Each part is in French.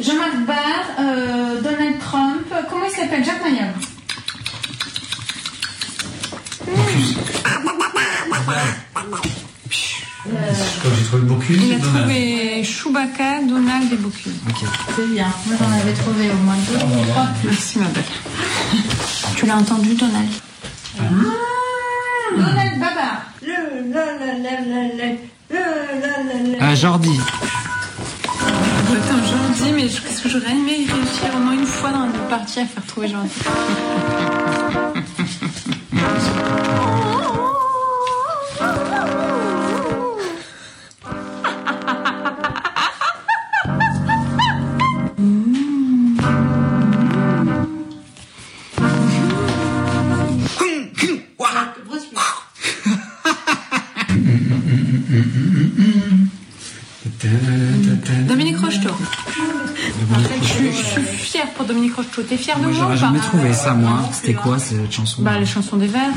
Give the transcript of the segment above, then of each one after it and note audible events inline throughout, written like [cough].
Jean-Marc Barr, euh, Donald Trump, comment il s'appelle? Jacques Mayol. Quand j'ai trouvé Bocuse, Il a Donald. trouvé Chewbacca, Donald et Bocuse. Ok. C'est bien. Moi, j'en avais trouvé au moins deux ou trois. Merci, ma belle. Tu l'as entendu, Donald? Babar. Ah, Jordi. Attends, Jordi, mais que j'aurais aimé réussir au moins une fois dans notre partie à faire trouver Jordi. T'es fière de Moi, j'aurais pas jamais trouvé ça, moi. C'était quoi cette chanson Bah, les chansons des vers.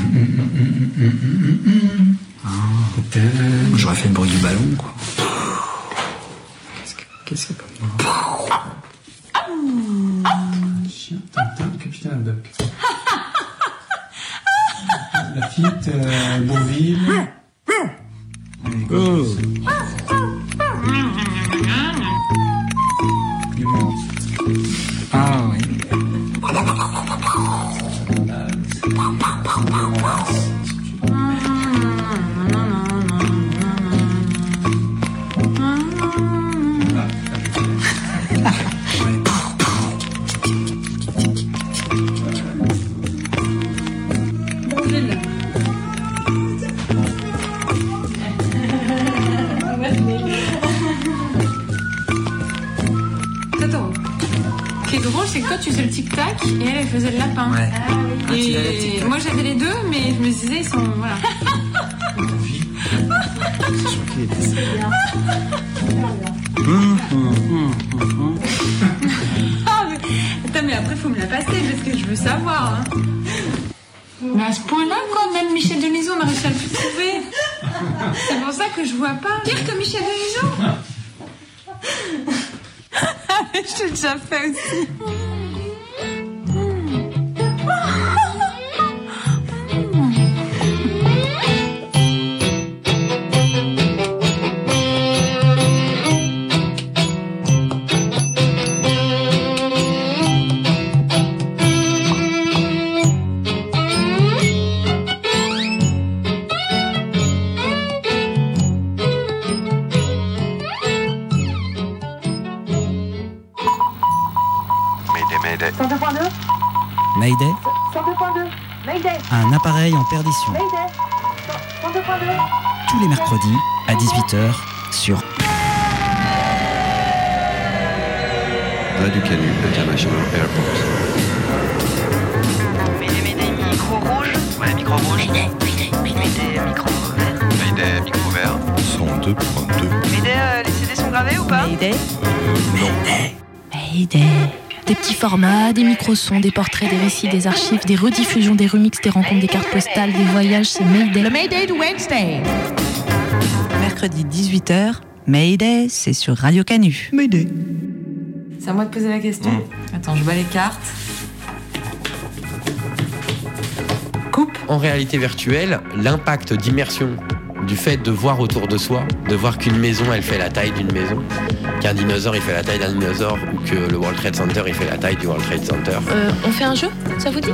J'aurais fait le bruit du ballon, quoi. Qu'est-ce que qu'est-ce que Chien, Tintin, Capitaine Haddock. La Fitte, euh, Bourville. Faisait le lapin. Ouais. Ah, Et moi, j'avais les deux, mais je me disais, ils sont. Voilà. Ah, mais... [laughs] Attends, mais après, faut me la passer parce que je veux savoir. hein. Mais à ce point-là, quand même, Michel Denisot m'a réussi à le trouver. C'est pour ça que je vois pas. Pire que Michel Denisot [laughs] Je l'ai déjà fait aussi. Mercredis à 18h sur Radio Canu International Airport. Mayday, mayday, micro rouge. Ouais, micro rouge. Mayday, mayday, mayday, micro vert. Mayday, micro vert. 102.2. Mayday, euh, les CD sont gravés ou pas Mayday. Mayday. Des petits formats, des micro-sons, des portraits, des récits, des archives, des rediffusions, des remixes, des rencontres, des cartes postales, des voyages, c'est Mayday. Le Mayday de Wednesday. Mercredi 18h, Mayday, c'est sur Radio Canu. Mayday. C'est à moi de poser la question. Attends, je bats les cartes. coupe en réalité virtuelle l'impact d'immersion du fait de voir autour de soi, de voir qu'une maison elle fait la taille d'une maison, qu'un dinosaure il fait la taille d'un dinosaure ou que le World Trade Center il fait la taille du World Trade Center. Euh, on fait un jeu, ça vous dit?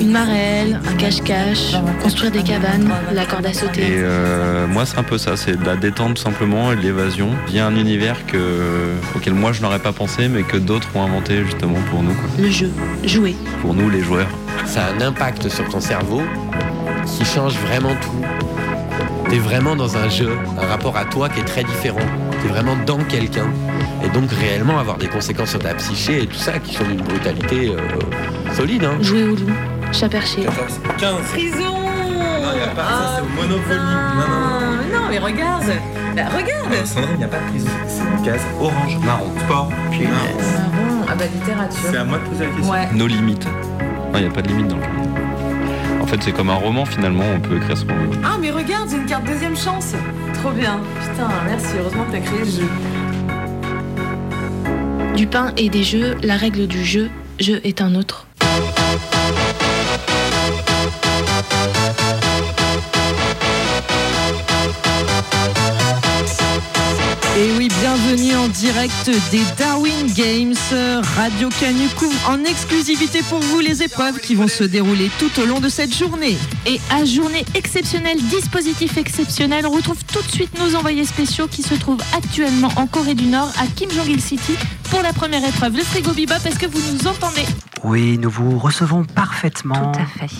Une marelle, un cache-cache, construire des cabanes, la corde à Et sauter. euh, moi, c'est un peu ça, c'est de la détente simplement et de l'évasion via un univers que, auquel moi je n'aurais pas pensé, mais que d'autres ont inventé justement pour nous, quoi. Le jeu, jouer. pour nous les joueurs. Ça a un impact sur ton cerveau qui change vraiment tout. T'es vraiment dans un jeu, un rapport à toi qui est très différent. T'es vraiment dans quelqu'un. Et donc réellement avoir des conséquences sur ta psyché et tout ça qui sont d'une brutalité euh, solide. Hein. Jouer au loup, chat perché. 15. Prison Non, il n'y a pas ça, c'est au Monopoly. Non, non, non. mais non, mais regarde Bah, regarde Sandrine, il n'y a pas de prison. C'est une case orange, marron, sport. Marron, ah bah littérature. C'est à moi de poser la question. Ouais. Nos limites. Il n'y a pas de limite dans le jeu. En fait, c'est comme un roman finalement, on peut écrire ce qu'on veut. Ah, mais regarde, j'ai une carte deuxième chance. Trop bien. Putain, merci. Heureusement que t'as créé le jeu. Du pain et des jeux, la règle du jeu, jeu est un autre. Direct des Darwin Games. Radio Canu couvre en exclusivité pour vous les épreuves qui vont se dérouler tout au long de cette journée. Et à journée exceptionnelle, dispositif exceptionnel, on retrouve tout de suite nos envoyés spéciaux qui se trouvent actuellement en Corée du Nord, à Kim Jong-il City, pour la première épreuve. Le frigo Bebop, est-ce que vous nous entendez Oui, nous vous recevons parfaitement. Tout à fait.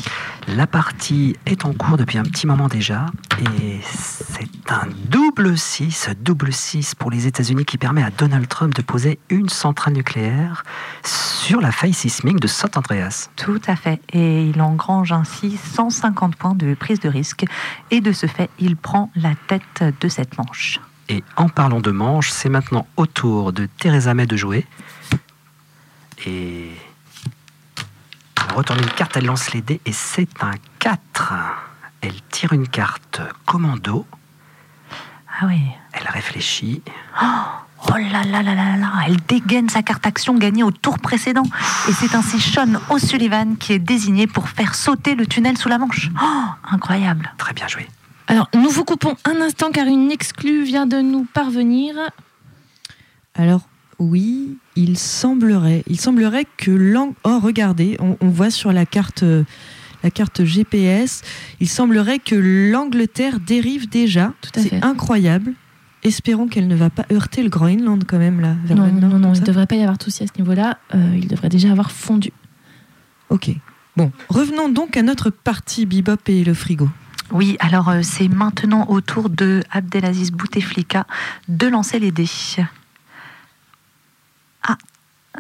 La partie est en cours depuis un petit moment déjà et c'est un double 6, double 6 pour les États-Unis qui permet à Donald Trump de poser une centrale nucléaire sur la faille sismique de Saint Andreas. Tout à fait. Et il engrange ainsi 150 points de prise de risque et de ce fait, il prend la tête de cette manche. Et en parlant de manche, c'est maintenant au tour de Theresa May de jouer. Et elle retourne une carte, elle lance les dés et c'est un 4. Elle tire une carte commando. Ah oui. Elle réfléchit. Oh là là là là là, elle dégaine sa carte action gagnée au tour précédent. Et c'est ainsi Sean O'Sullivan qui est désigné pour faire sauter le tunnel sous la Manche. Oh, incroyable. Très bien joué. Alors, nous vous coupons un instant car une exclue vient de nous parvenir. Alors, oui, il semblerait, il semblerait que l'ang... Oh, regardez, on, on voit sur la carte, la carte GPS, il semblerait que l'Angleterre dérive déjà. à C'est fait. incroyable. Espérons qu'elle ne va pas heurter le Groenland quand même là. vers Non, le nord, non, non, il ne devrait pas y avoir de souci à ce niveau-là. Euh, il devrait déjà avoir fondu. Ok. Bon, revenons donc à notre partie Bebop et le frigo. Oui, alors euh, c'est maintenant au tour de Abdelaziz Bouteflika de lancer les dés. Ah,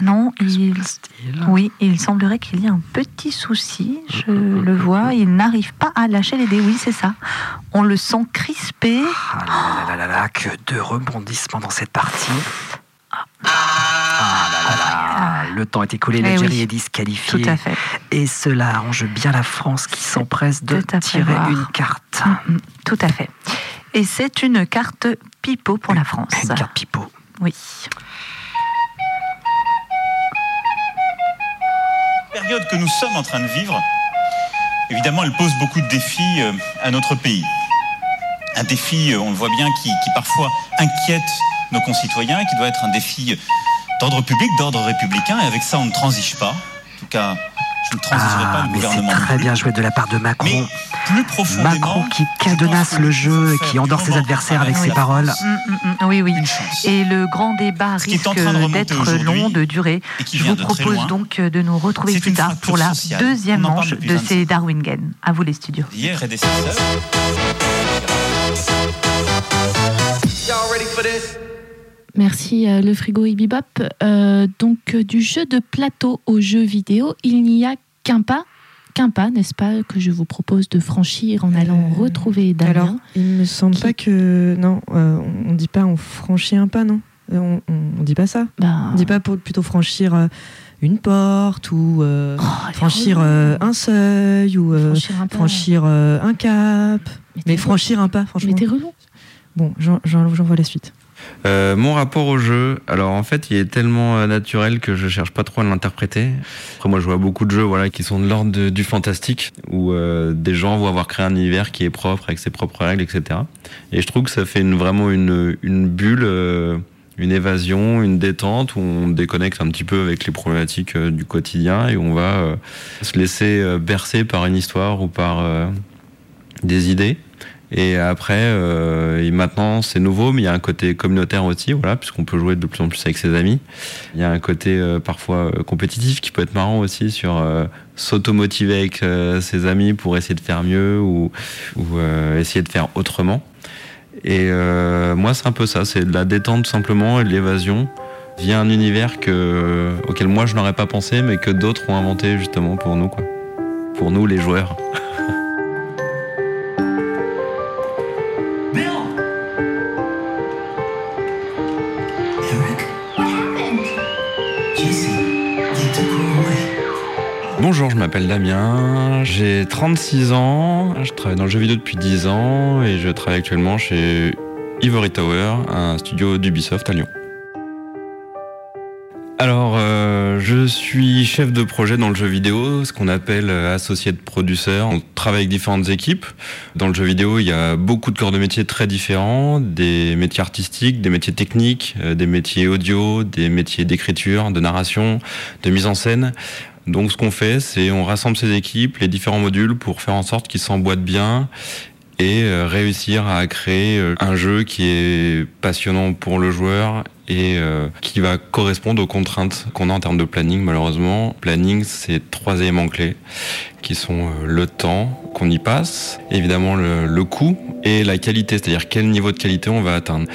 non, il... Oui, il semblerait qu'il y ait un petit souci, je le vois, il n'arrive pas à lâcher les dés, oui, c'est ça. On le sent crispé. Ah là là là là, que de rebondissements dans cette partie. Ah là là là, le temps est écoulé, Eh l'Algérie oui. est disqualifiée. Tout à fait. Et cela arrange bien la France qui s'empresse de tirer voir. une carte. Mm, Tout à fait. Et c'est une carte pipeau pour la France. Une carte pipeau. Oui. Période que nous sommes en train de vivre, évidemment, elle pose beaucoup de défis euh, à notre pays. Un défi, euh, on le voit bien, qui, qui parfois inquiète nos concitoyens, qui doit être un défi d'ordre public, d'ordre républicain, et avec ça, on ne transige pas. En tout cas, je ne transigerai pas Ah, le mais c'est très bien joué de la part de Macron. Plus profondément, Macron qui cadenasse le jeu et qui endort ses adversaires avec ses paroles. Mm, mm, mm, oui, oui. Et le grand débat risque d'être long, de qui Je vous propose loin, donc de nous retrouver plus tard pour la sociale. deuxième manche de 25 ces Darwin Games. À vous les studios. Hier et des sœurs. Merci euh, le frigo et. Euh, donc euh, du jeu de plateau au jeu vidéo, il n'y a qu'un pas, qu'un pas, n'est-ce pas, que je vous propose de franchir en allant retrouver Damien. Alors, il me semble pas que non, euh, on on dit pas on franchit un pas, non on, on dit pas ça. Bah, On dit pas pour plutôt franchir une porte ou euh, Oh, franchir un seuil ou Franchir un pas. franchir un cap. Mais, franchir un pas, franchement. Mais t'es relou. Bon, j'en- j'en j'en vois la suite. Euh, mon rapport au jeu, alors en fait, il est tellement euh, naturel que je cherche pas trop à l'interpréter. Après, moi, je vois beaucoup de jeux, voilà, qui sont de l'ordre du fantastique, où euh, des gens vont avoir créé un univers qui est propre avec ses propres règles, etc. Et je trouve que ça fait une, vraiment une, une bulle, euh, une évasion, une détente où on déconnecte un petit peu avec les problématiques euh, du quotidien et on va se laisser bercer par une histoire ou par des idées. Et après, euh, maintenant c'est nouveau, mais il y a un côté communautaire aussi, voilà, puisqu'on peut jouer de plus en plus avec ses amis. Il y a un côté euh, parfois euh, compétitif qui peut être marrant aussi sur euh, s'automotiver avec euh, ses amis pour essayer de faire mieux ou, ou euh, essayer de faire autrement. Et moi, c'est un peu ça, c'est de la détente simplement et de l'évasion via un univers que, auquel moi je n'aurais pas pensé, mais que d'autres ont inventé justement pour nous, quoi. Pour nous, les joueurs. [laughs] Bonjour, je m'appelle Damien, j'ai 36 ans, je travaille dans le jeu vidéo depuis 10 ans et je travaille actuellement chez Ivory Tower, un studio d'Ubisoft à Lyon. Alors, euh, je suis chef de projet dans le jeu vidéo, ce qu'on appelle euh, associé de producteur. On travaille avec différentes équipes. Dans le jeu vidéo, il y a beaucoup de corps de métiers très différents, des métiers artistiques, des métiers techniques, euh, des métiers audio, des métiers d'écriture, de narration, de mise en scène. Donc ce qu'on fait, c'est on rassemble ces équipes, les différents modules, pour faire en sorte qu'ils s'emboîtent bien et euh, réussir à créer euh, un jeu qui est passionnant pour le joueur et euh, qui va correspondre aux contraintes qu'on a en termes de planning malheureusement. Planning, c'est trois éléments clés qui sont le temps qu'on y passe, évidemment le, le coût et la qualité, c'est-à-dire quel niveau de qualité on va atteindre.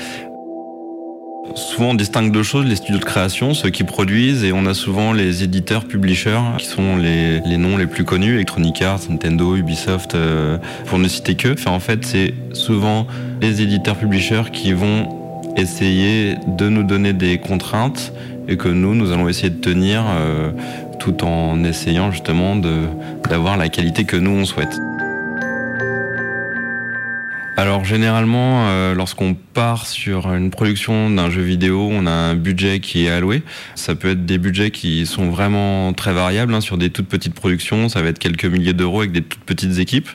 Souvent, on distingue deux choses, les studios de création, ceux qui produisent, et on a souvent les éditeurs, publishers, qui sont les, noms les plus connus, Electronic Arts, Nintendo, Ubisoft, euh, pour ne citer que. En fait, c'est souvent les éditeurs, publishers qui vont essayer de nous donner des contraintes et que nous, nous allons essayer de tenir euh, tout en essayant justement d'avoir la qualité que nous, on souhaite. Alors généralement, euh, lorsqu'on part sur une production d'un jeu vidéo, on a un budget qui est alloué. Ça peut être des budgets qui sont vraiment très variables. Hein. Sur des toutes petites productions, ça va être quelques milliers d'euros avec des toutes petites équipes.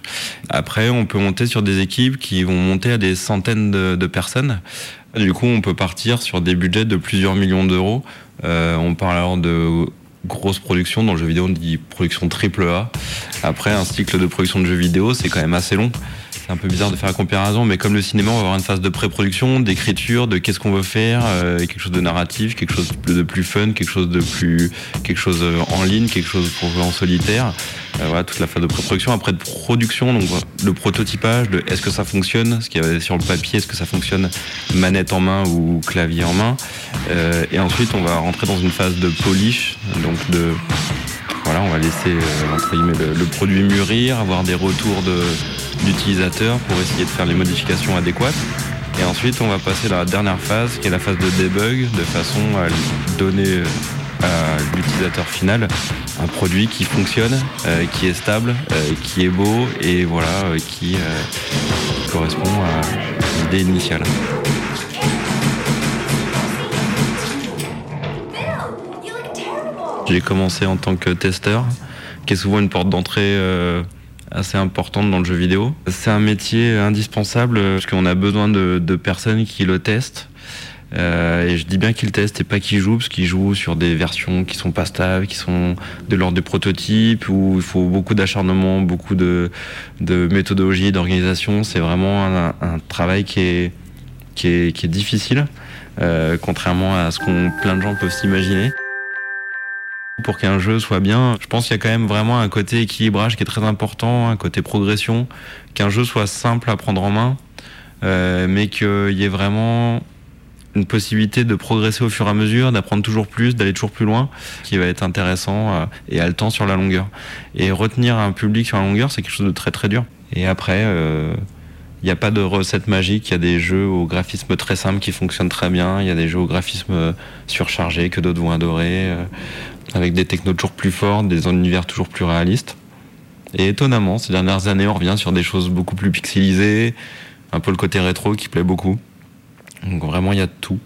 Après, on peut monter sur des équipes qui vont monter à des centaines de, personnes. Du coup, on peut partir sur des budgets de plusieurs millions d'euros. Euh, on parle alors de grosses productions. Dans le jeu vidéo, on dit production triple A. Après, un cycle de production de jeux vidéo, c'est quand même assez long. C'est un peu bizarre de faire la comparaison, mais comme le cinéma, on va avoir une phase de pré-production, d'écriture, de qu'est-ce qu'on veut faire, euh, quelque chose de narratif, quelque chose de plus fun, quelque chose de plus, quelque chose euh, en ligne, quelque chose pour jouer en solitaire. Euh, voilà, toute la phase de pré-production. Après de production, donc le prototypage, de est-ce que ça fonctionne, ce qu'il y avait sur le papier, est-ce que ça fonctionne manette en main ou clavier en main. Et ensuite, on va rentrer dans une phase de polish, donc de on va laisser euh, le, produit mûrir, avoir des retours d'utilisateurs pour essayer de faire les modifications adéquates. Et ensuite, on va passer à la dernière phase, qui est la phase de debug, de façon à donner à l'utilisateur final un produit qui fonctionne, euh, qui est stable, euh, qui est beau et voilà, euh, qui correspond à l'idée initiale. J'ai commencé en tant que testeur, qui est souvent une porte d'entrée euh, assez importante dans le jeu vidéo. C'est un métier indispensable parce qu'on a besoin de, de, personnes qui le testent. Euh, et je dis bien qu'ils testent et pas qu'ils jouent, parce qu'ils jouent sur des versions qui sont pas stables, qui sont de l'ordre des prototypes, où il faut beaucoup d'acharnement, beaucoup de, de méthodologie, d'organisation. C'est vraiment un, un, travail qui est, qui est, qui est difficile, euh, contrairement à ce qu'on plein de gens peuvent s'imaginer. Pour qu'un jeu soit bien, je pense qu'il y a quand même vraiment un côté équilibrage qui est très important, un côté progression, qu'un jeu soit simple à prendre en main, euh, mais qu'il y ait vraiment une possibilité de progresser au fur et à mesure, d'apprendre toujours plus, d'aller toujours plus loin, qui va être intéressant euh, et haletant sur la longueur. Et retenir un public sur la longueur, c'est quelque chose de très très dur. Et après, il euh, n'y a pas de recette magique, il y a des jeux au graphisme très simple qui fonctionnent très bien, il y a des jeux au graphisme surchargé que d'autres vont adorer, avec des technos toujours plus fortes, des univers toujours plus réalistes. Et étonnamment, ces dernières années, on revient sur des choses beaucoup plus pixelisées, un peu le côté rétro qui plaît beaucoup. Donc vraiment, il y a tout.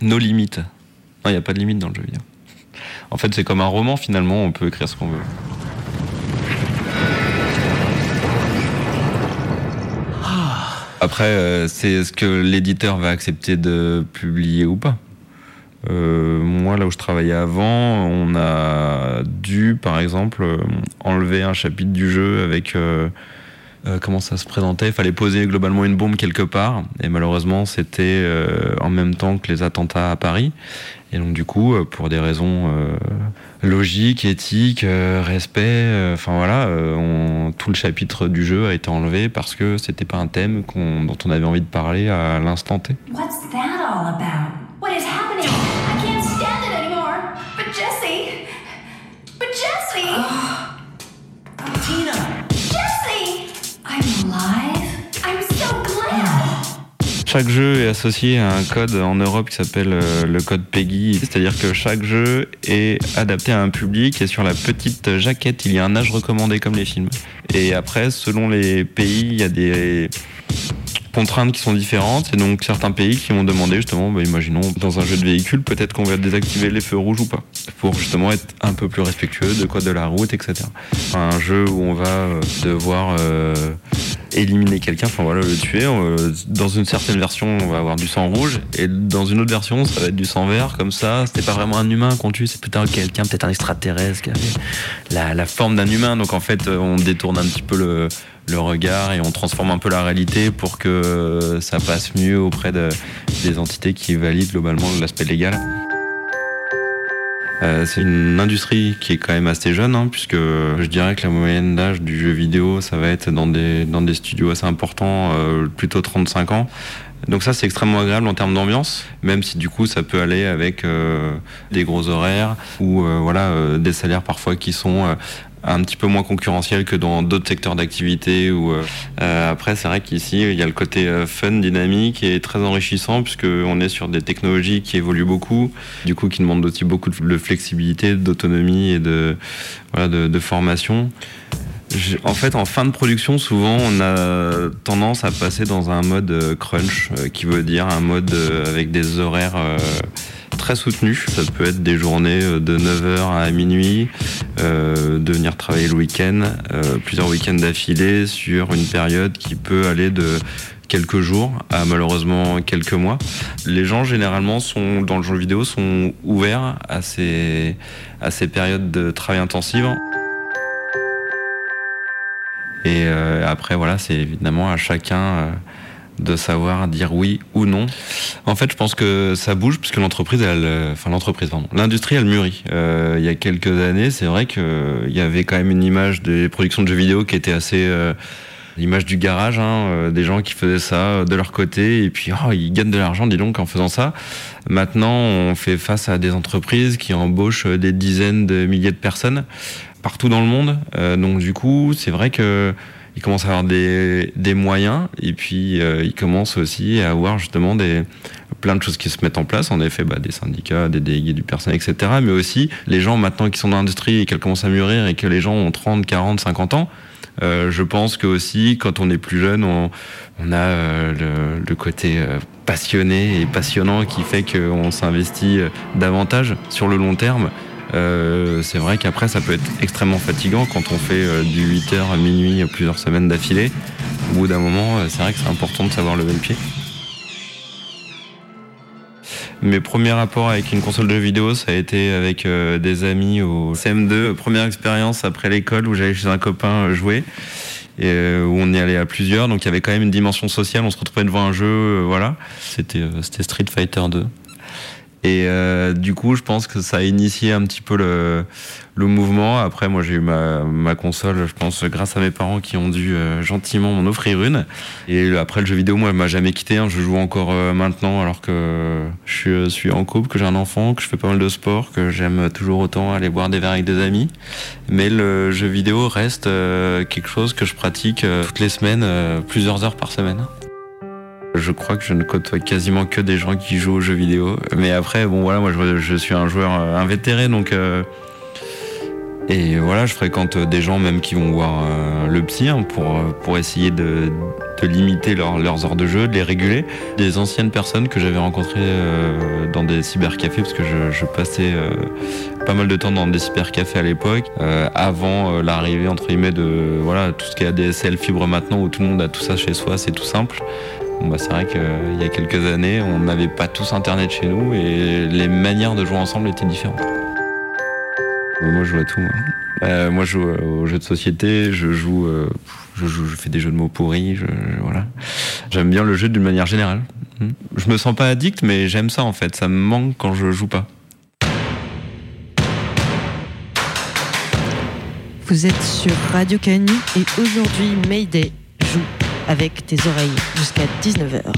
Nos limites. Non, il n'y a pas de limite dans le jeu vidéo. En fait, c'est comme un roman, finalement, on peut écrire ce qu'on veut. Après, euh, c'est ce que l'éditeur va accepter de publier ou pas. Euh, moi, là où je travaillais avant, on a dû, par exemple, enlever un chapitre du jeu avec euh, euh, comment ça se présentait. Il fallait poser globalement une bombe quelque part. Et malheureusement, c'était euh, en même temps que les attentats à Paris. Et donc, du coup, euh, pour des raisons logiques, éthiques, respect, enfin voilà, tout le chapitre du jeu a été enlevé parce que c'était pas un thème dont on avait envie de parler à l'instant T. What's that all about? What is happening? I can't stand it anymore. But Jesse, but Jesse. Tina. Jesse, I'm alive. I'm so glad. Chaque jeu est associé à un code en Europe qui s'appelle euh, le code PEGI, c'est-à-dire que chaque jeu est adapté à un public et sur la petite jaquette, il y a un âge recommandé comme les films. Et après, selon les pays, il y a des contraintes qui sont différentes et donc certains pays qui vont demander justement, bah, imaginons dans un jeu de véhicule, peut-être qu'on va désactiver les feux rouges ou pas, pour justement être un peu plus respectueux de code de la route, etc. Un jeu où on va euh, devoir euh, éliminer quelqu'un, enfin voilà, le tuer. euh, dans une certaine version, on va avoir du sang rouge et dans une autre version, ça va être du sang vert, comme ça. C'était pas vraiment un humain qu'on tue, c'est plutôt quelqu'un, peut-être un extraterrestre qui avait la, la forme d'un humain. Donc en fait, on détourne un petit peu le, le regard et on transforme un peu la réalité pour que ça passe mieux auprès de- des entités qui valident globalement l'aspect légal. Euh, c'est une industrie qui est quand même assez jeune, hein, puisque je dirais que la moyenne d'âge du jeu vidéo, ça va être dans des, studios assez importants, euh, plutôt 35 ans. Donc ça, c'est extrêmement agréable en termes d'ambiance, même si du coup, ça peut aller avec euh, des gros horaires ou voilà, des salaires parfois qui sont un petit peu moins concurrentiels que dans d'autres secteurs d'activité. Ou euh, euh, après, c'est vrai qu'ici, il y a le côté euh, fun, dynamique et très enrichissant, puisqu'on est sur des technologies qui évoluent beaucoup, du coup, qui demandent aussi beaucoup de flexibilité, d'autonomie et de, voilà, de, formation. En fait, en fin de production, souvent, on a tendance à passer dans un mode crunch, qui veut dire un mode avec des horaires très soutenus. Ça peut être des journées euh, de 9h à minuit, euh, de venir travailler le week-end, euh, plusieurs week-ends d'affilée sur une période qui peut aller de quelques jours à malheureusement quelques mois. Les gens généralement sont dans le jeu vidéo sont ouverts à ces à ces périodes de travail intensif. Et après, voilà, c'est évidemment à chacun de savoir dire oui ou non. En fait, je pense que ça bouge puisque l'entreprise, euh, enfin l'entreprise, pardon, l'industrie, elle mûrit. Euh, il y a quelques années, c'est vrai qu'il y avait quand même une image des productions de jeux vidéo qui était assez euh, l'image du garage, hein, euh, des gens qui faisaient ça euh, de leur côté et puis oh, ils gagnent de l'argent, dis donc, en faisant ça. Maintenant, on fait face à des entreprises qui embauchent euh, des dizaines de milliers de personnes partout dans le monde. Euh, donc du coup, c'est vrai que ils commencent à avoir des, des moyens et puis euh, ils commencent aussi à avoir justement des plein de choses qui se mettent en place. En effet, bah, des syndicats, des délégués du personnel, etc. Mais aussi les gens maintenant qui sont dans l'industrie et qu'elle commence à mûrir et que les gens ont 30, 40, 50 ans. Euh, je pense que aussi, quand on est plus jeune, on, a euh, le, côté euh, passionné et passionnant qui fait qu'on s'investit davantage sur le long terme. Euh, c'est vrai qu'après, ça peut être extrêmement fatigant quand on fait euh, du 8h à minuit plusieurs semaines d'affilée. Au bout d'un moment, euh, c'est vrai que c'est important de savoir lever le pied. Mes premiers rapports avec une console de jeux vidéo, ça a été avec euh, des amis au CM2. Première expérience après l'école où j'allais chez un copain euh, jouer. Et euh, où on y allait à plusieurs, donc il y avait quand même une dimension sociale. On se retrouvait devant un jeu, euh, voilà. Euh, c'était Street Fighter 2. Et euh, du coup, je pense que ça a initié un petit peu le, le mouvement. Après, moi, j'ai eu ma, ma console, je pense, grâce à mes parents qui ont dû euh, gentiment m'en offrir une. Et après, le jeu vidéo, moi, m'a jamais quitté. hein. Je joue encore euh, maintenant, alors que je suis, suis en couple, que j'ai un enfant, que je fais pas mal de sport, que j'aime toujours autant aller boire des verres avec des amis. Mais le jeu vidéo reste quelque chose que je pratique toutes les semaines, plusieurs heures par semaine. Je crois que je ne côtoie quasiment que des gens qui jouent aux jeux vidéo. Mais après, bon voilà, moi je, suis un joueur euh, invétéré, donc euh, et voilà, je fréquente des gens même qui vont voir euh, le psy hein, pour pour essayer de, de limiter leur- leurs heures de jeu, de les réguler. Des anciennes personnes que j'avais rencontrées dans des cybercafés parce que je, passais pas mal de temps dans des cybercafés à l'époque, avant l'arrivée entre guillemets de voilà tout ce qui est ADSL, fibre maintenant où tout le monde a tout ça chez soi, c'est tout simple. Bon, bah, c'est vrai qu'il y a quelques années, on n'avait pas tous internet chez nous et les manières de jouer ensemble étaient différentes. Moi, je joue à tout. moi. Euh, moi, je joue aux jeux de société, je joue, euh, je joue, je fais des jeux de mots pourris, je, je- voilà. J'aime bien le jeu d'une manière générale. Hmm. Je me sens pas addict, mais j'aime ça en fait. Ça me manque quand je joue pas. Vous êtes sur Radio Canu et aujourd'hui Mayday joue avec tes oreilles jusqu'à 19h.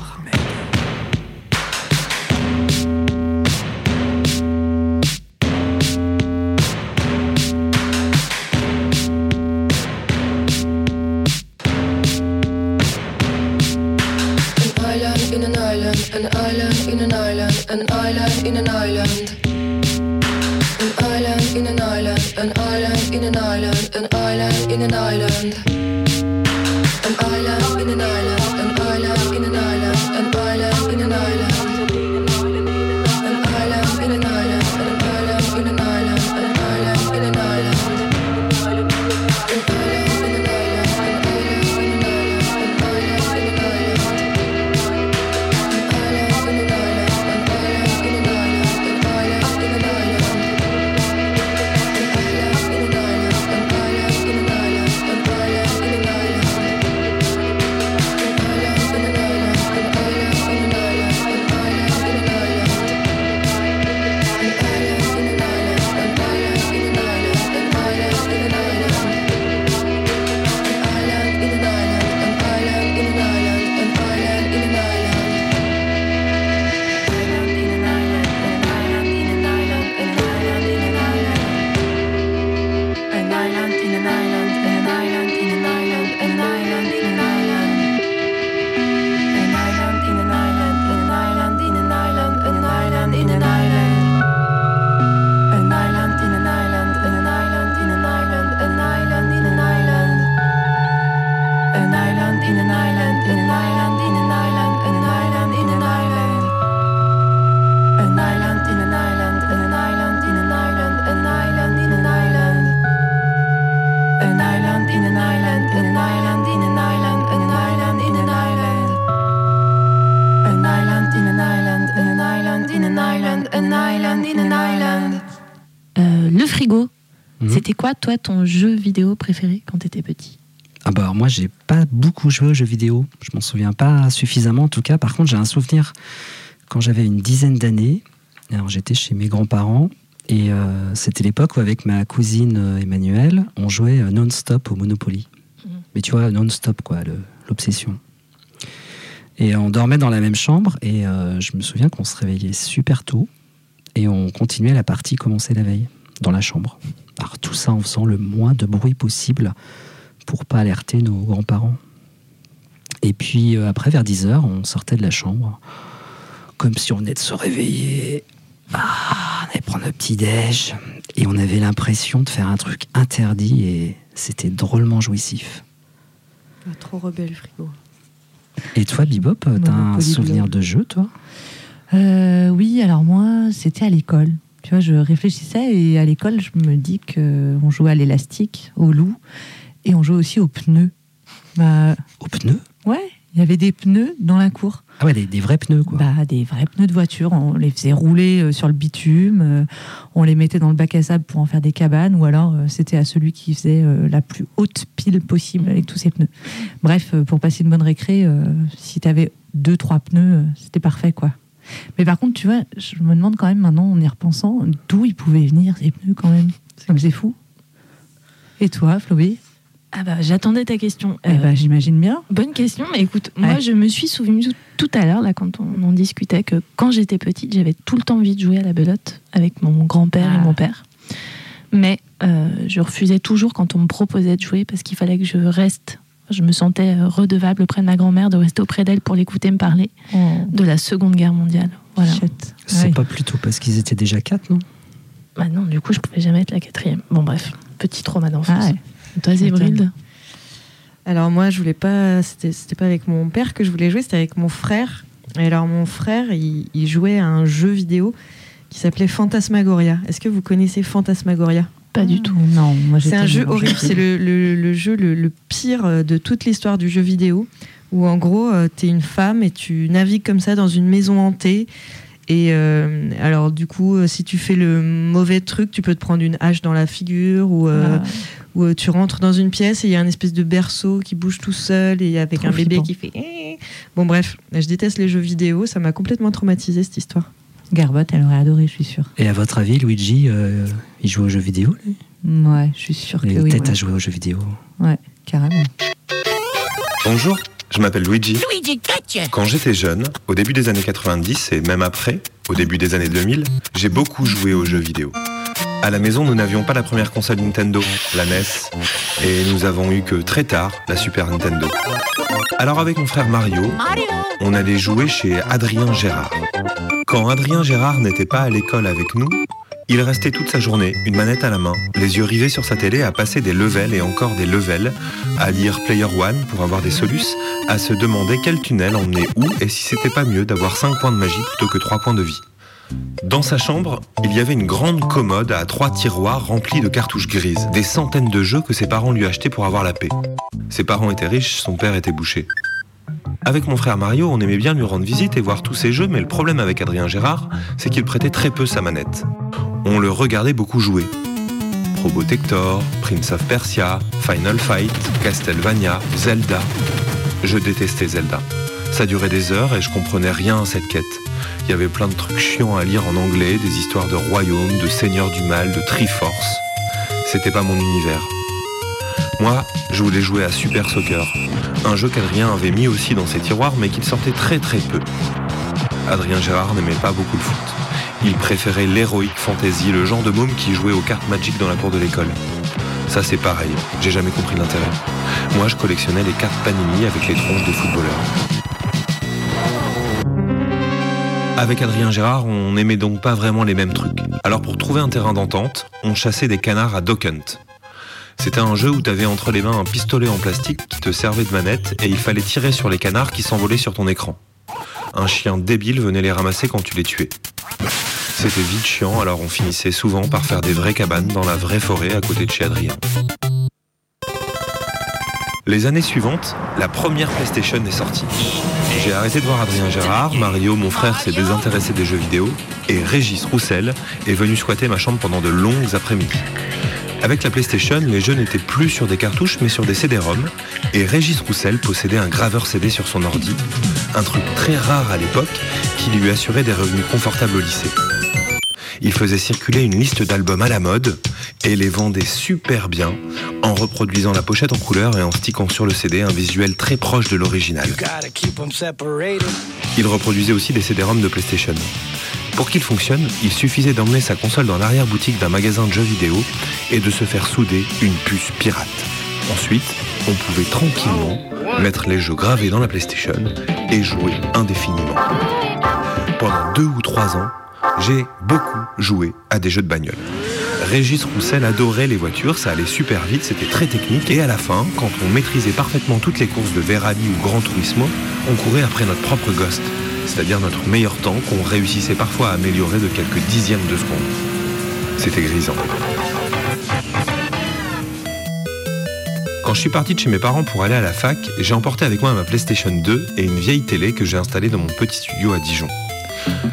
An island in an island, an island in an island. Quoi, toi, ton jeu vidéo préféré quand t'étais petit Ah bah alors moi j'ai pas beaucoup joué aux jeux vidéo, je m'en souviens pas suffisamment en tout cas. Par contre j'ai un souvenir quand j'avais une dizaine d'années, alors j'étais chez mes grands-parents et euh, c'était l'époque où avec ma cousine euh, Emmanuelle on jouait euh, non-stop au Monopoly. Mais tu vois non-stop quoi, l'obsession. Et on dormait dans la même chambre et euh, je me souviens qu'on se réveillait super tôt et on continuait la partie commencée la veille dans la chambre. Alors tout ça en faisant le moins de bruit possible pour pas alerter nos grands-parents. Et puis euh, après, vers 10h, on sortait de la chambre, comme si on venait de se réveiller. Ah, on allait prendre un petit déj, et on avait l'impression de faire un truc interdit, et c'était drôlement jouissif. Ah, trop rebelle, frigo. Et toi, Bibop, t'as un souvenir de jeu, toi? Euh, oui, alors moi, c'était à l'école. Tu vois, je réfléchissais et à l'école, je me dis qu'on jouait à l'élastique, au loup, et on jouait aussi aux pneus. Bah, aux pneus? Ouais, il y avait des pneus dans la cour. Ah ouais, des, des vrais pneus, quoi. Bah, des vrais pneus de voiture. On les faisait rouler euh, sur le bitume, euh, on les mettait dans le bac à sable pour en faire des cabanes, ou alors euh, c'était à celui qui faisait la plus haute pile possible avec tous ses pneus. Bref, pour passer une bonne récré, si t'avais deux, trois pneus, c'était parfait, quoi. Mais par contre, tu vois, je me demande quand même maintenant, en y repensant, d'où ils pouvaient venir ces pneus quand même. C'est fou. Et toi, Flobé Ah bah j'attendais ta question. Eh bah, j'imagine bien. Bonne question, mais écoute, moi je me suis souvenu tout, à l'heure, là, quand on en discutait, que quand j'étais petite, j'avais tout le temps envie de jouer à la belote avec mon grand-père et Ah. mon père. Mais euh, je refusais toujours quand on me proposait de jouer parce qu'il fallait que je reste. Je me sentais euh, redevable auprès de ma grand-mère de rester auprès d'elle pour l'écouter me parler de la Seconde Guerre mondiale. Voilà. C'est pas plutôt parce qu'ils étaient déjà quatre, non? Bah non, du coup, je pouvais jamais être la quatrième. Bon, bref, petit trauma d'enfance. Ah ouais. Toi, Zébrilde Alors moi, je voulais pas. C'était c'était pas avec mon père que je voulais jouer, c'était avec mon frère. Et alors mon frère, il, il jouait à un jeu vidéo qui s'appelait Phantasmagoria. Est-ce que vous connaissez Phantasmagoria Pas du tout. Non, moi C'est un jeu horrible. C'est le, le- le jeu le, le pire euh, de toute l'histoire du jeu vidéo. Où en gros, tu es une femme et tu navigues comme ça dans une maison hantée. Et euh, alors, du coup, euh, si tu fais le mauvais truc, tu peux te prendre une hache dans la figure ou, euh, Ah. ou euh, tu rentres dans une pièce et il y a un espèce de berceau qui bouge tout seul et avec Trop un bébé qui fait. Eh. Bon, bref, je déteste les jeux vidéo. Ça m'a complètement traumatisé cette histoire. Garbotte, elle aurait adoré, je suis sûre. Et à votre avis, Luigi, euh, il joue aux jeux vidéo lui? Ouais, je suis sûre que Il oui. tête ouais. à jouer aux jeux vidéo. Ouais, carrément. Bonjour, je m'appelle Luigi. Luigi. Quand j'étais jeune, au début des années 90 et même après, au début des années 2000, j'ai beaucoup joué aux jeux vidéo. À la maison, nous n'avions pas la première console Nintendo, la NES, et nous avons eu que très tard la Super Nintendo. Alors avec mon frère Mario, on allait jouer chez Adrien Gérard. Quand Adrien Gérard n'était pas à l'école avec nous, il restait toute sa journée, une manette à la main, les yeux rivés sur sa télé, à passer des levels et encore des levels, à lire Player One pour avoir des solus, à se demander quel tunnel emmenait où et si c'était pas mieux d'avoir 5 points de magie plutôt que 3 points de vie. Dans sa chambre, il y avait une grande commode à trois tiroirs remplis de cartouches grises, des centaines de jeux que ses parents lui achetaient pour avoir la paix. Ses parents étaient riches, son père était boucher. Avec mon frère Mario, on aimait bien lui rendre visite et voir tous ses jeux, mais le problème avec Adrien Gérard, c'est qu'il prêtait très peu sa manette. On le regardait beaucoup jouer. Probotector, Prince of Persia, Final Fight, Castlevania, Zelda. Je détestais Zelda. Ça durait des heures et je comprenais rien à cette quête. Il y avait plein de trucs chiants à lire en anglais, des histoires de royaumes, de seigneurs du mal, de Triforce. C'était pas mon univers. Moi, je voulais jouer à Super Soccer, un jeu qu'Adrien avait mis aussi dans ses tiroirs mais qu'il sortait très très peu. Adrien Gérard n'aimait pas beaucoup le foot. Il préférait l'heroic fantasy, le genre de môme qui jouait aux cartes Magic dans la cour de l'école. Ça c'est pareil, j'ai jamais compris l'intérêt. Moi je collectionnais les cartes Panini avec les tronches des footballeurs. Avec Adrien Gérard, on n'aimait donc pas vraiment les mêmes trucs. Alors pour trouver un terrain d'entente, on chassait des canards à Duck Hunt. C'était un jeu où tu avais entre les mains un pistolet en plastique qui te servait de manette et il fallait tirer sur les canards qui s'envolaient sur ton écran. Un chien débile venait les ramasser quand tu les tuais. C'était vite chiant, alors on finissait souvent par faire des vraies cabanes dans la vraie forêt à côté de chez Adrien. Les années suivantes, la première PlayStation est sortie. J'ai arrêté de voir Adrien Gérard, Mario, mon frère, s'est désintéressé des jeux vidéo, et Régis Roussel est venu squatter ma chambre pendant de longues après-midi. Avec la PlayStation, les jeux n'étaient plus sur des cartouches mais sur des CD-ROM, et Régis Roussel possédait un graveur CD sur son ordi, un truc très rare à l'époque qui lui assurait des revenus confortables au lycée. Il faisait circuler une liste d'albums à la mode et les vendait super bien en reproduisant la pochette en couleur et en stickant sur le CD un visuel très proche de l'original. Il reproduisait aussi des CD-ROM de PlayStation. Pour qu'il fonctionne, il suffisait d'emmener sa console dans l'arrière-boutique d'un magasin de jeux vidéo et de se faire souder une puce pirate. Ensuite, on pouvait tranquillement mettre les jeux gravés dans la PlayStation et jouer indéfiniment. Pendant deux ou trois ans, j'ai beaucoup joué à des jeux de bagnole. Régis Roussel adorait les voitures, ça allait super vite, c'était très technique, et à la fin, quand on maîtrisait parfaitement toutes les courses de Verali ou Gran Turismo, on courait après notre propre Ghost, c'est-à-dire notre meilleur temps qu'on réussissait parfois à améliorer de quelques dixièmes de seconde. C'était grisant. Quand je suis parti de chez mes parents pour aller à la fac, j'ai emporté avec moi ma PlayStation 2 et une vieille télé que j'ai installée dans mon petit studio à Dijon.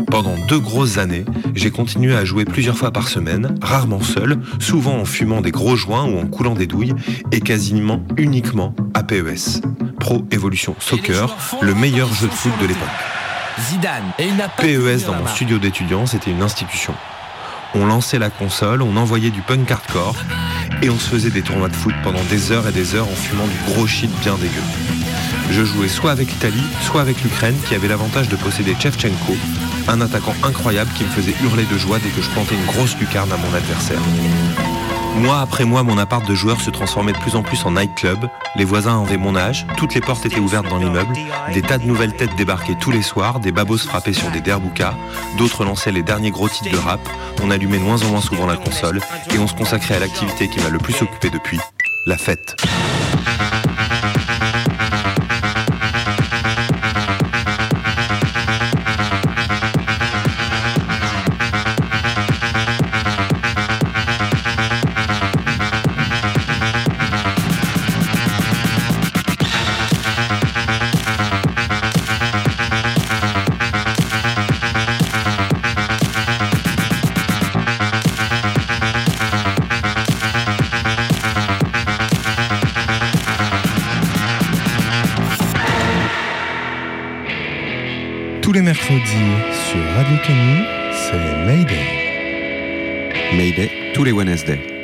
Pendant deux grosses années, j'ai continué à jouer plusieurs fois par semaine, rarement seul, souvent en fumant des gros joints ou en coulant des douilles, et quasiment uniquement à PES. Pro Evolution Soccer, le meilleur jeu de foot de l'époque. Zidane. Et il n'a pas PES dans mon studio d'étudiant, c'était une institution. On lançait la console, on envoyait du punk hardcore, et on se faisait des tournois de foot pendant des heures et des heures en fumant du gros shit bien dégueu. Je jouais soit avec l'Italie, soit avec l'Ukraine qui avait l'avantage de posséder Chevchenko, un attaquant incroyable qui me faisait hurler de joie dès que je plantais une grosse lucarne à mon adversaire. Mois après mois, mon appart de joueur se transformait de plus en plus en nightclub. Les voisins avaient mon âge, toutes les portes étaient ouvertes dans l'immeuble, des tas de nouvelles têtes débarquaient tous les soirs, des babos frappaient sur des derboukas, d'autres lançaient les derniers gros titres de rap, on allumait moins en moins souvent la console, et on se consacrait à l'activité qui m'a le plus occupé depuis, la fête. Mayday, tous les Wednesday.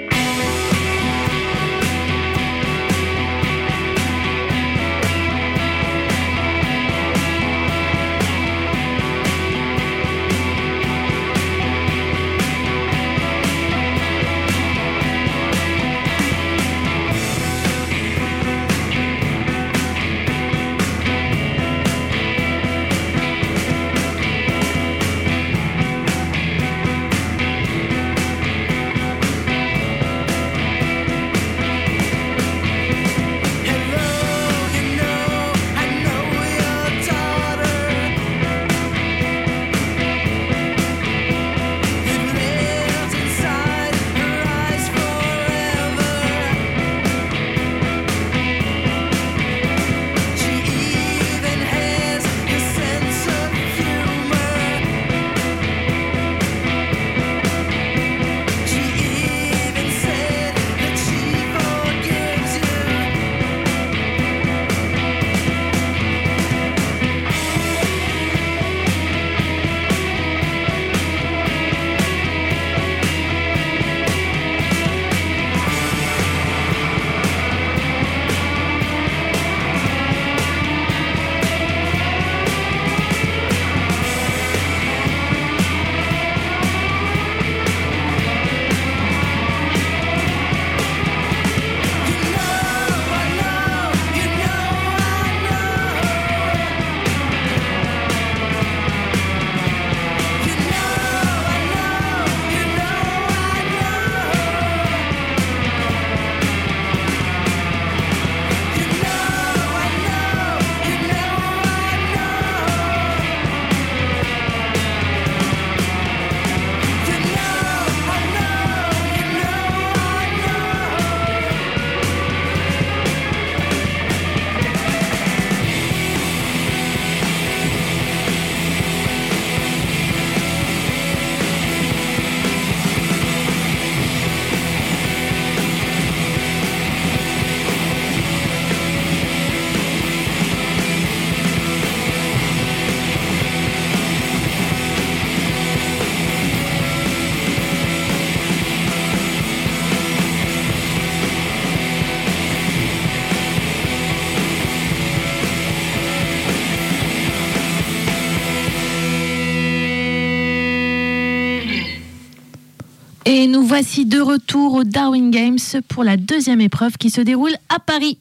Et nous voici de retour au Darwin Games pour la deuxième épreuve qui se déroule à Paris.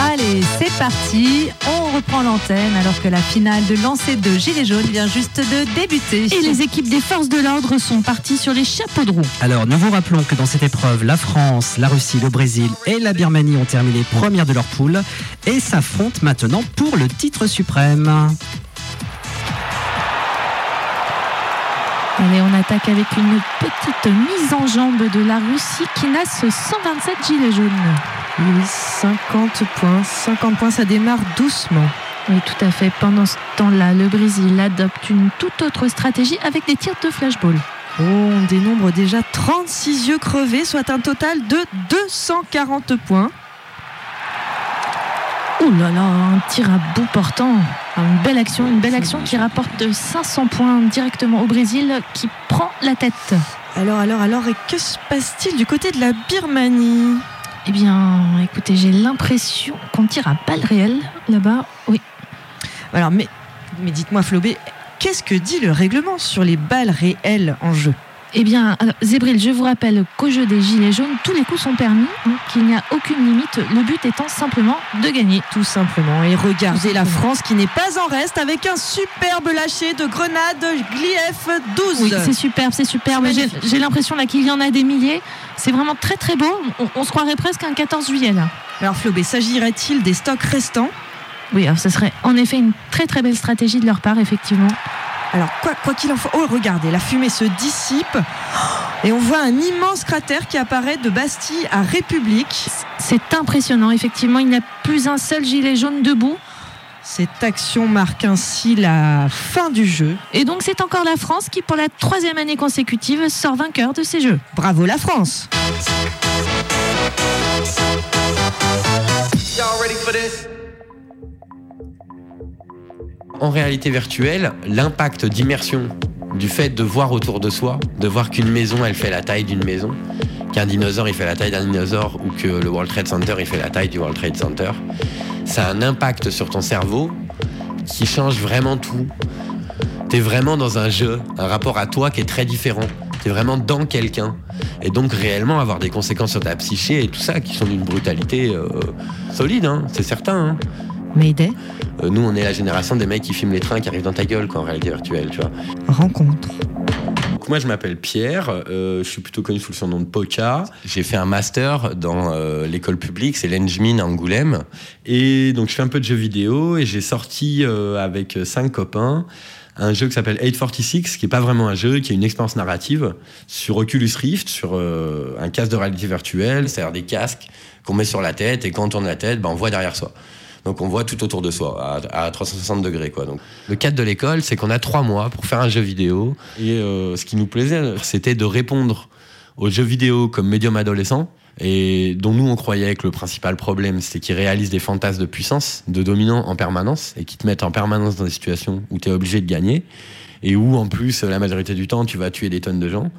Allez, c'est parti. On reprend l'antenne alors que la finale de lancer de Gilets jaunes vient juste de débuter. Et les équipes des forces de l'ordre sont parties sur les chapeaux de roue. Alors, nous vous rappelons que dans cette épreuve, la France, la Russie, le Brésil et la Birmanie ont terminé premières de leur poule et s'affrontent maintenant pour le titre suprême. Allez, on attaque avec une petite mise en jambe de la Russie qui n'a ce 127 gilets jaunes. Oui, 50 points. 50 points, ça démarre doucement. Oui, tout à fait. Pendant ce temps-là, le Brésil adopte une toute autre stratégie avec des tirs de flashball. Oh, on dénombre déjà 36 yeux crevés, soit un total de 240 points. Ouh là là, un tir à bout portant. Une belle action, une belle action qui rapporte 500 points directement au Brésil qui prend la tête. Alors, alors, alors, et que se passe-t-il du côté de la Birmanie? Eh bien, écoutez, j'ai l'impression qu'on tire à balles réelles là-bas. Oui. Alors, mais, mais dites-moi, Flobé, qu'est-ce que dit le règlement sur les balles réelles en jeu? Eh bien, alors, Zébril, je vous rappelle qu'au jeu des Gilets jaunes, tous les coups sont permis, qu'il n'y a aucune limite, le but étant simplement de gagner. Tout simplement. Et regardez la France qui n'est pas en reste avec un superbe lâcher de grenade Glief 12. Oui, c'est superbe, c'est superbe. J'ai l'impression là qu'il y en a des milliers. C'est vraiment très très beau. On, on se croirait presque un 14 juillet là. Alors, Flobé, s'agirait-il des stocks restants? Oui, alors ce serait en effet une très très belle stratégie de leur part, effectivement. Alors, quoi quoi qu'il en soit. Oh, regardez, la fumée se dissipe. Et on voit un immense cratère qui apparaît de Bastille à République. C'est impressionnant, effectivement. Il n'y a plus un seul gilet jaune debout. Cette action marque ainsi la fin du jeu. Et donc c'est encore la France qui, pour la troisième année consécutive, sort vainqueur de ces Jeux. Bravo la France En réalité virtuelle, l'impact d'immersion du fait de voir autour de soi, de voir qu'une maison elle fait la taille d'une maison, qu'un dinosaure il fait la taille d'un dinosaure ou que le World Trade Center il fait la taille du World Trade Center, ça a un impact sur ton cerveau qui change vraiment tout. T'es vraiment dans un jeu, un rapport à toi qui est très différent. T'es vraiment dans quelqu'un. Et donc réellement avoir des conséquences sur ta psyché et tout ça qui sont d'une brutalité euh, solide, hein, c'est certain. hein. Mayday Euh, nous, on est la génération des mecs qui filment les trains qui arrivent dans ta gueule, quoi, en réalité virtuelle, tu vois. Rencontre. Donc moi, je m'appelle Pierre, euh, je suis plutôt connu sous le surnom de Poca. J'ai fait un master dans euh, l'école publique, c'est l'Engmin à Angoulême. Et donc, je fais un peu de jeux vidéo et j'ai sorti euh, avec cinq copains un jeu qui s'appelle 846, qui est pas vraiment un jeu, qui est une expérience narrative sur Oculus Rift, sur euh, un casque de réalité virtuelle, c'est-à-dire des casques qu'on met sur la tête et quand on tourne la tête, ben, on voit derrière soi. Donc on voit tout autour de soi, à, à 360 degrés. Quoi. Donc, le cadre de l'école, c'est qu'on a trois mois pour faire un jeu vidéo. Et euh, ce qui nous plaisait, c'était de répondre aux jeux vidéo comme médium adolescent, et dont nous on croyait que le principal problème, c'était qu'ils réalisent des fantasmes de puissance, de dominant en permanence, et qui te mettent en permanence dans des situations où tu es obligé de gagner, et où en plus, la majorité du temps, tu vas tuer des tonnes de gens.